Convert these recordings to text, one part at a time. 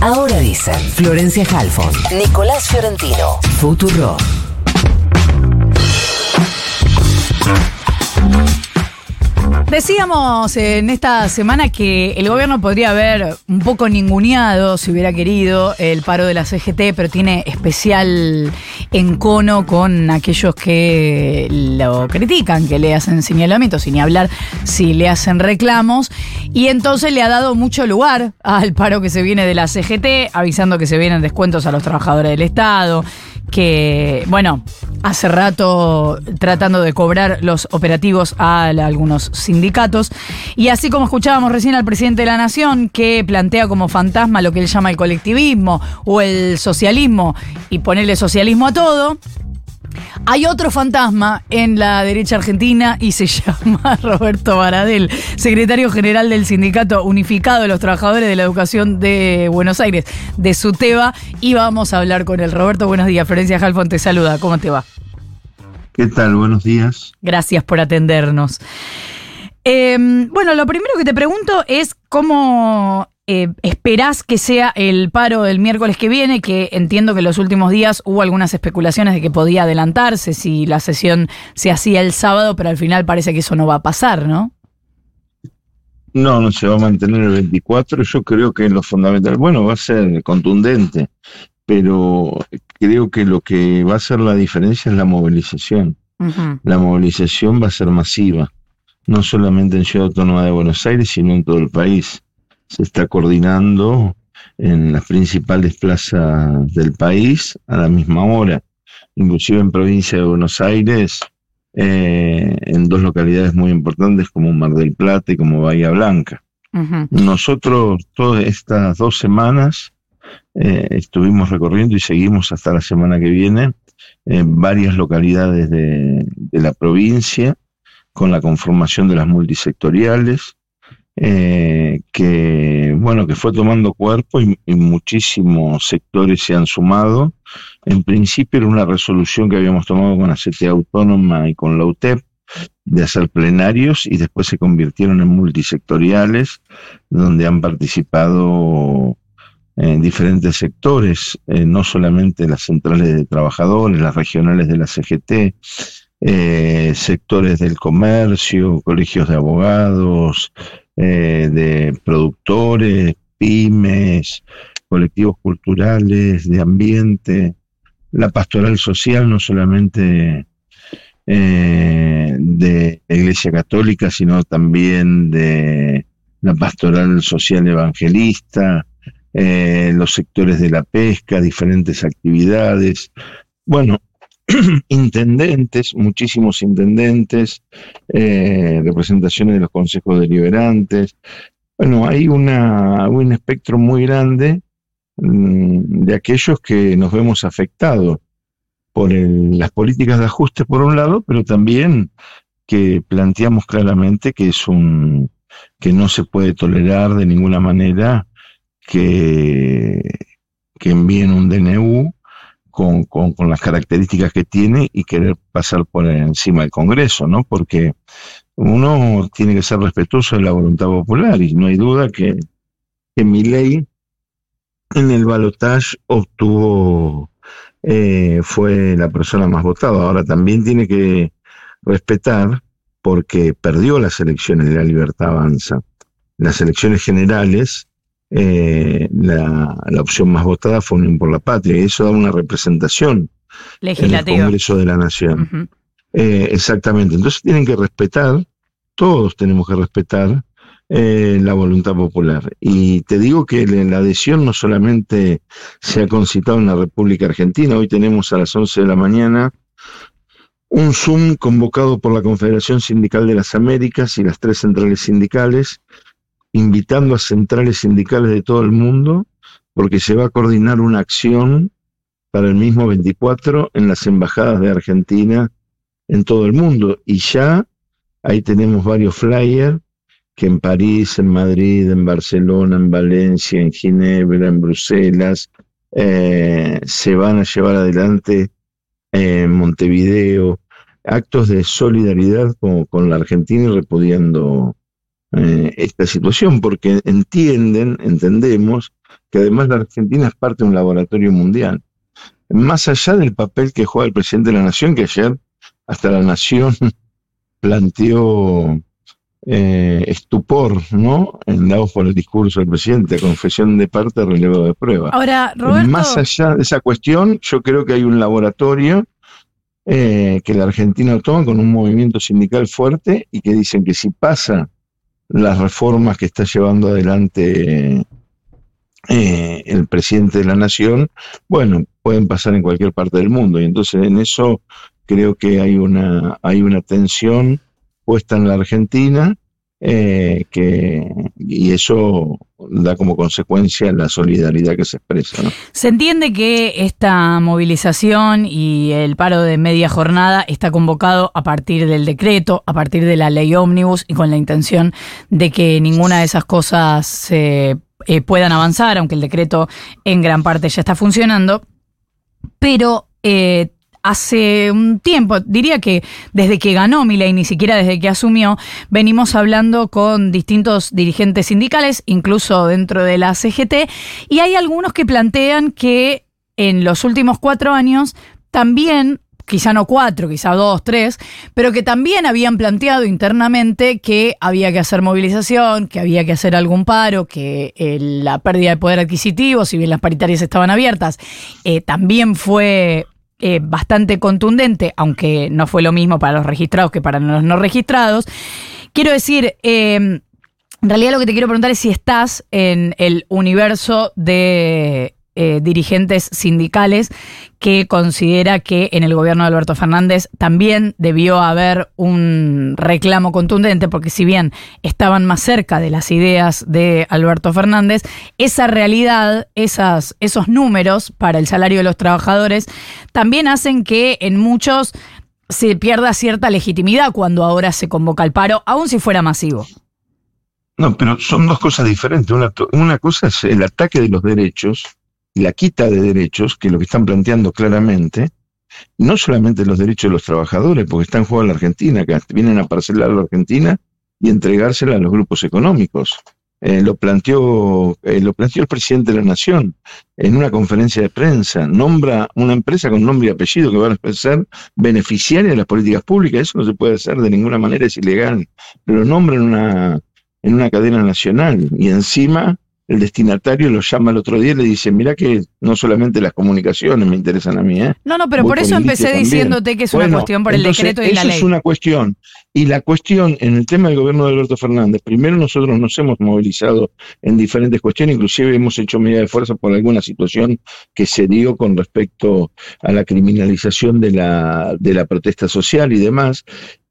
Ahora dicen Florencia Halfon, Nicolás Fiorentino, Futuro. Decíamos en esta semana que el gobierno podría haber un poco ninguneado, si hubiera querido, el paro de la CGT, pero tiene especial encono con aquellos que lo critican, que le hacen señalamientos, ni hablar si le hacen reclamos. Y entonces le ha dado mucho lugar al paro que se viene de la CGT, avisando que se vienen descuentos a los trabajadores del Estado, que, bueno, hace rato tratando de cobrar los operativos a algunos sindicatos. Y así como escuchábamos recién al presidente de la Nación, que plantea como fantasma lo que él llama el colectivismo o el socialismo y ponerle socialismo a todo. Hay otro fantasma en la derecha argentina y se llama Roberto Baradel, secretario general del Sindicato Unificado de los Trabajadores de la Educación de Buenos Aires, de SUTEBA, y vamos a hablar con él. Roberto, buenos días. Florencia Jalfón te saluda. ¿Cómo te va? ¿Qué tal? Buenos días. Gracias por atendernos. Eh, bueno, lo primero que te pregunto es cómo eh, esperás que sea el paro del miércoles que viene, que entiendo que en los últimos días hubo algunas especulaciones de que podía adelantarse si la sesión se hacía el sábado, pero al final parece que eso no va a pasar, ¿no? No, no se va a mantener el 24. Yo creo que lo fundamental, bueno, va a ser contundente, pero creo que lo que va a hacer la diferencia es la movilización. La movilización va a ser masiva, no solamente en Ciudad Autónoma de Buenos Aires, sino en todo el país se está coordinando en las principales plazas del país a la misma hora, inclusive en provincia de Buenos Aires, eh, en dos localidades muy importantes como Mar del Plata y como Bahía Blanca. Nosotros todas estas dos semanas eh, estuvimos recorriendo y seguimos hasta la semana que viene en varias localidades de, de la provincia con la conformación de las multisectoriales, eh, que bueno que fue tomando cuerpo y, muchísimos sectores se han sumado. En principio era una resolución que habíamos tomado con la CTA Autónoma y con la UTEP de hacer plenarios y después se convirtieron en multisectoriales donde han participado en diferentes sectores, eh, no solamente las centrales de trabajadores, las regionales de la CGT, eh, sectores del comercio, colegios de abogados, eh, de productores, pymes, colectivos culturales, de ambiente, la pastoral social, no solamente eh, de la Iglesia Católica, sino también de la pastoral social evangelista, eh, los sectores de la pesca, diferentes actividades. Bueno, intendentes, muchísimos intendentes, eh, representaciones de los consejos deliberantes. Bueno, hay una, un espectro muy grande mm, de aquellos que nos vemos afectados por las políticas de ajuste por un lado, pero también que planteamos claramente que es un que no se puede tolerar de ninguna manera que, que envíen un DNU con, con, las características que tiene y querer pasar por encima del Congreso, ¿no? Porque uno tiene que ser respetuoso de la voluntad popular y no hay duda que, que mi ley en el balotaje obtuvo, eh, fue la persona más votada. Ahora también tiene que respetar porque perdió las elecciones de la Libertad Avanza. Las elecciones generales eh, la, opción más votada fue Unión por la Patria, y eso da una representación en el Congreso de la Nación. Eh, exactamente, entonces tienen que respetar, todos tenemos que respetar eh, la voluntad popular. Y te digo que la adhesión no solamente se ha concitado en la República Argentina, hoy tenemos a las 11 de la mañana un Zoom convocado por la Confederación Sindical de las Américas y las tres centrales sindicales, invitando a centrales sindicales de todo el mundo, porque se va a coordinar una acción para el mismo 24 en las embajadas de Argentina en todo el mundo. Y ya ahí tenemos varios flyers que en París, en Madrid, en Barcelona, en Valencia, en Ginebra, en Bruselas, eh, se van a llevar adelante en Montevideo actos de solidaridad con, con la Argentina y repudiando eh, esta situación, porque entienden, entendemos, que además la Argentina es parte de un laboratorio mundial. Más allá del papel que juega el presidente de la Nación, que ayer hasta la Nación planteó eh, estupor, ¿no? En dado por el discurso del presidente, confesión de parte, relevo de prueba. Ahora, Roberto... Más allá de esa cuestión, yo creo que hay un laboratorio eh, que la Argentina toma con un movimiento sindical fuerte y que dicen que si pasa las reformas que está llevando adelante eh, el presidente de la nación, bueno, pueden pasar en cualquier parte del mundo. Y entonces en eso creo que hay una, hay una tensión puesta en la Argentina eh, que, y eso da como consecuencia la solidaridad que se expresa. Se entiende que esta movilización y el paro de media jornada está convocado a partir del decreto, a partir de la ley ómnibus y con la intención de que ninguna de esas cosas se eh, puedan avanzar, aunque el decreto en gran parte ya está funcionando. Pero eh, hace un tiempo, diría que desde que ganó Milei, ni siquiera desde que asumió, venimos hablando con distintos dirigentes sindicales, incluso dentro de la CGT, y hay algunos que plantean que en los últimos cuatro años también quizá no cuatro, quizá dos, tres, pero que también habían planteado internamente que había que hacer movilización, que había que hacer algún paro, que eh, la pérdida de poder adquisitivo, si bien las paritarias estaban abiertas, eh, también fue eh, bastante contundente, aunque no fue lo mismo para los registrados que para los no registrados. Quiero decir, eh, en realidad lo que te quiero preguntar es si estás en el universo de eh, dirigentes sindicales que considera que en el gobierno de Alberto Fernández también debió haber un reclamo contundente, porque si bien estaban más cerca de las ideas de Alberto Fernández, esa realidad, esas, esos números para el salario de los trabajadores, también hacen que en muchos se pierda cierta legitimidad cuando ahora se convoca el paro, aun si fuera masivo. No, pero son dos cosas diferentes. Una, una cosa es el ataque de los derechos la quita de derechos, que lo que están planteando claramente, no solamente los derechos de los trabajadores, porque están en juego en la Argentina, que vienen a parcelar a la Argentina y entregársela a los grupos económicos. Eh, lo, planteó, eh, lo planteó el presidente de la Nación en una conferencia de prensa. Nombra una empresa con nombre y apellido que va a ser beneficiaria de las políticas públicas. Eso no se puede hacer de ninguna manera, es ilegal. Pero nombra en una, en una cadena nacional y encima el destinatario lo llama el otro día y le dice, mira que no solamente las comunicaciones me interesan a mí, ¿eh? No, no, pero por eso empecé diciéndote que es una cuestión por el decreto y la ley. Eso es una cuestión. Y la cuestión en el tema del gobierno de Alberto Fernández, primero nosotros nos hemos movilizado en diferentes cuestiones, inclusive hemos hecho medida de fuerza por alguna situación que se dio con respecto a la criminalización de la, de la protesta social y demás,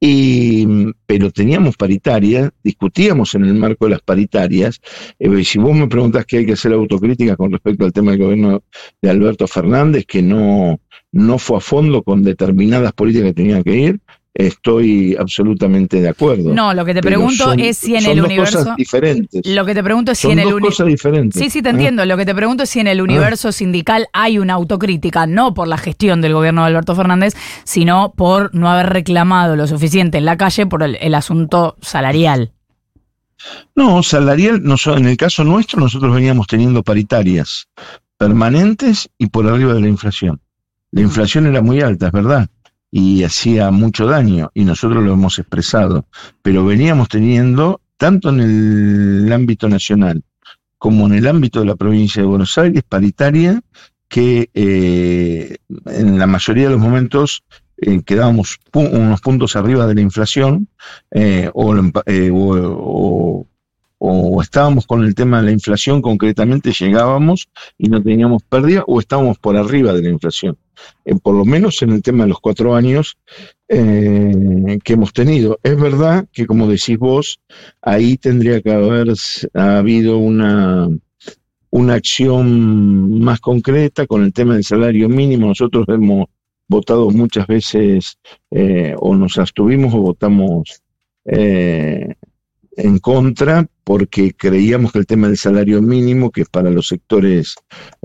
y, pero teníamos paritarias, discutíamos en el marco de las paritarias. Eh, si vos me preguntás que hay que hacer autocrítica con respecto al tema del gobierno de Alberto Fernández, que no, no fue a fondo con determinadas políticas que tenía que ir, estoy absolutamente de acuerdo. No, lo que te pregunto es si en el universo. Cosas diferentes. Lo que te pregunto es si en el universo. diferentes. Sí, sí, te entiendo. Lo que te pregunto es si en el universo sindical hay una autocrítica, no por la gestión del gobierno de Alberto Fernández, sino por no haber reclamado lo suficiente en la calle por el, asunto salarial. No, salarial, no, en el caso nuestro, nosotros veníamos teniendo paritarias permanentes y por arriba de la inflación. La inflación era muy alta, es verdad y hacía mucho daño y nosotros lo hemos expresado, pero veníamos teniendo, tanto en el ámbito nacional como en el ámbito de la provincia de Buenos Aires, paritaria, que eh, en la mayoría de los momentos eh, quedábamos unos puntos arriba de la inflación eh, o, o, o estábamos con el tema de la inflación concretamente, llegábamos y no teníamos pérdida, o estábamos por arriba de la inflación. Eh, por lo menos en el tema de los cuatro años eh, que hemos tenido. Es verdad que, como decís vos, ahí tendría que haber habido una, una acción más concreta con el tema del salario mínimo. Nosotros hemos votado muchas veces eh, o nos abstuvimos o votamos en contra porque creíamos que el tema del salario mínimo, que es para los sectores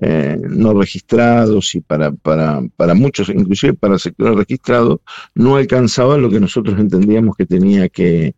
eh, no registrados y para, para, para muchos, inclusive para sectores registrados, no alcanzaba lo que nosotros entendíamos que tenía que,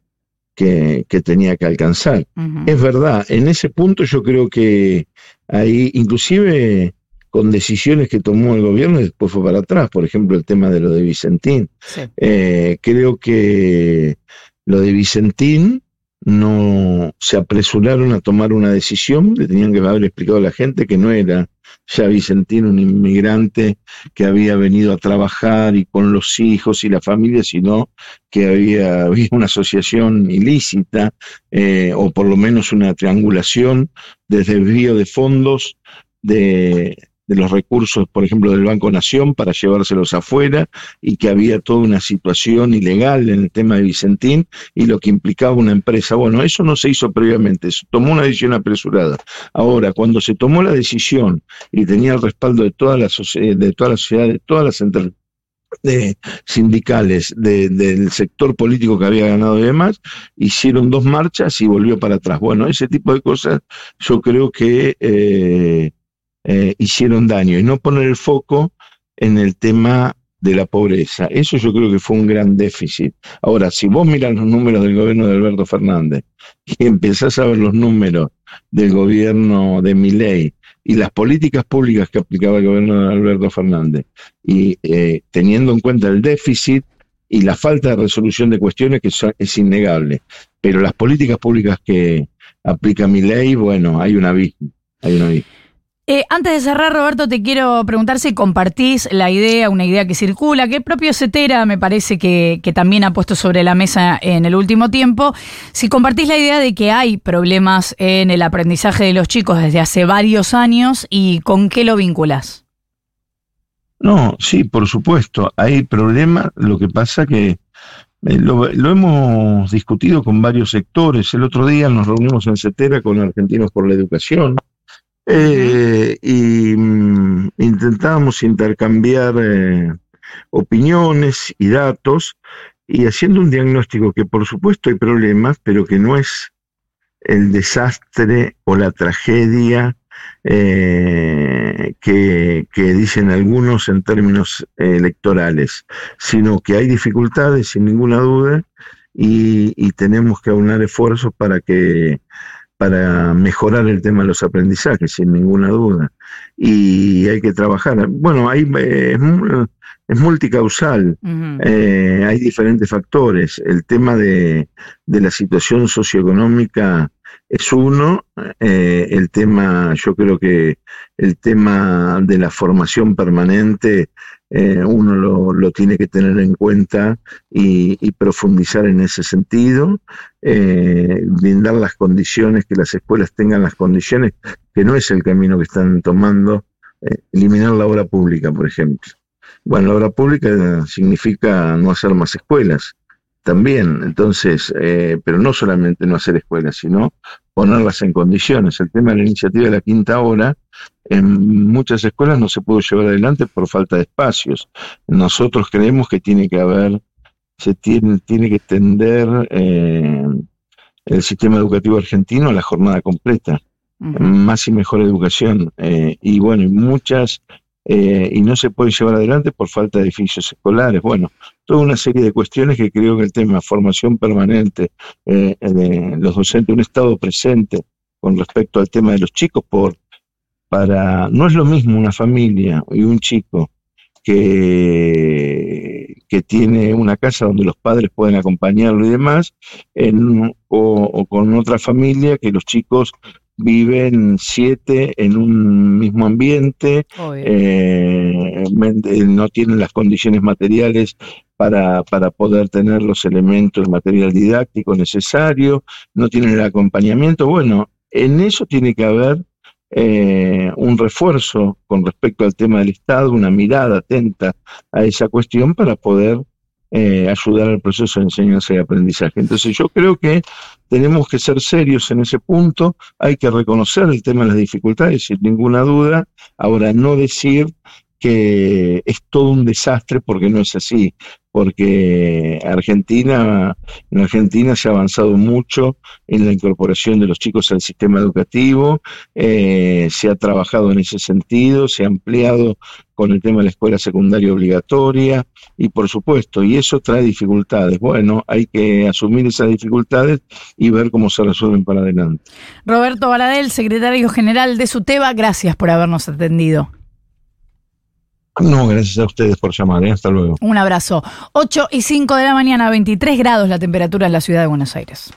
que, tenía que alcanzar. Es verdad, en ese punto yo creo que ahí, inclusive con decisiones que tomó el gobierno y después fue para atrás, por ejemplo el tema de lo de Vicentín. Eh, creo que lo de Vicentín no se apresuraron a tomar una decisión, le tenían que haber explicado a la gente que no era ya Vicentín un inmigrante que había venido a trabajar y con los hijos y la familia, sino que había, había una asociación ilícita eh, o por lo menos una triangulación desde el río de fondos de, de los recursos, por ejemplo, del Banco Nación para llevárselos afuera y que había toda una situación ilegal en el tema de Vicentín y lo que implicaba una empresa. Bueno, eso no se hizo previamente, se tomó una decisión apresurada. Ahora, cuando se tomó la decisión y tenía el respaldo de toda la, de toda la sociedad, de todas las de sindicales del sector político que había ganado y demás, hicieron dos marchas y volvió para atrás. Bueno, ese tipo de cosas yo creo que eh, eh, hicieron daño y no poner el foco en el tema de la pobreza. Eso yo creo que fue un gran déficit. Ahora, si vos miras los números del gobierno de Alberto Fernández y empezás a ver los números del gobierno de Miley y las políticas públicas que aplicaba el gobierno de Alberto Fernández, y eh, teniendo en cuenta el déficit y la falta de resolución de cuestiones que es innegable, pero las políticas públicas que aplica Miley, bueno, hay un abismo. Eh, antes de cerrar, Roberto, te quiero preguntar si compartís la idea, una idea que circula, que el propio Cetera me parece que, también ha puesto sobre la mesa en el último tiempo, si compartís la idea de que hay problemas en el aprendizaje de los chicos desde hace varios años y con qué lo vinculas. No, sí, por supuesto, hay problemas, lo que pasa que eh, lo, lo, hemos discutido con varios sectores. El otro día nos reunimos en Cetera con Argentinos por la Educación eh, y mm, intentábamos intercambiar eh, opiniones y datos y haciendo un diagnóstico que por supuesto hay problemas, pero que no es el desastre o la tragedia eh, que, dicen algunos en términos electorales, sino que hay dificultades sin ninguna duda y, y tenemos que aunar esfuerzos para que para mejorar el tema de los aprendizajes, sin ninguna duda. Y hay que trabajar. Bueno, hay, eh, es, multicausal, eh, hay diferentes factores. El tema de, de la situación socioeconómica es uno, eh, el tema, yo creo que el tema de la formación permanente eh, uno lo, tiene que tener en cuenta y, profundizar en ese sentido, eh, brindar las condiciones, que las escuelas tengan las condiciones, que no es el camino que están tomando, eh, eliminar la obra pública, por ejemplo. Bueno, la obra pública significa no hacer más escuelas, también, entonces, pero no solamente no hacer escuelas, sino ponerlas en condiciones. El tema de la iniciativa de la quinta hora en muchas escuelas no se pudo llevar adelante por falta de espacios. Nosotros creemos que tiene que haber, se tiene, tiene que extender eh, el sistema educativo argentino a la jornada completa, más y mejor educación. Eh, y bueno, muchas, eh, y no se puede llevar adelante por falta de edificios escolares. Bueno, toda una serie de cuestiones que creo que el tema formación permanente de los docentes, un estado presente con respecto al tema de los chicos por para, no es lo mismo una familia y un chico que, que tiene una casa donde los padres pueden acompañarlo y demás, o, con otra familia que los chicos viven siete en un mismo ambiente, eh, no tienen las condiciones materiales para, para poder tener los elementos, material didáctico necesario, no tienen el acompañamiento. Bueno, en eso tiene que haber eh, un refuerzo con respecto al tema del Estado, una mirada atenta a esa cuestión para poder eh, ayudar al proceso de enseñanza y aprendizaje. Entonces yo creo que tenemos que ser serios en ese punto, hay que reconocer el tema de las dificultades sin ninguna duda, ahora no decir que es todo un desastre porque no es así, porque Argentina, en Argentina se ha avanzado mucho en la incorporación de los chicos al sistema educativo, eh, se ha trabajado en ese sentido, se ha ampliado con el tema de la escuela secundaria obligatoria y por supuesto, y eso trae dificultades. Bueno, hay que asumir esas dificultades y ver cómo se resuelven para adelante. Roberto Baladel, secretario general de SUTEBA, gracias por habernos atendido. No, gracias a ustedes por llamar. ¿eh? Hasta luego. Un abrazo. 8 y 5 de la mañana, 23 grados la temperatura en la ciudad de Buenos Aires.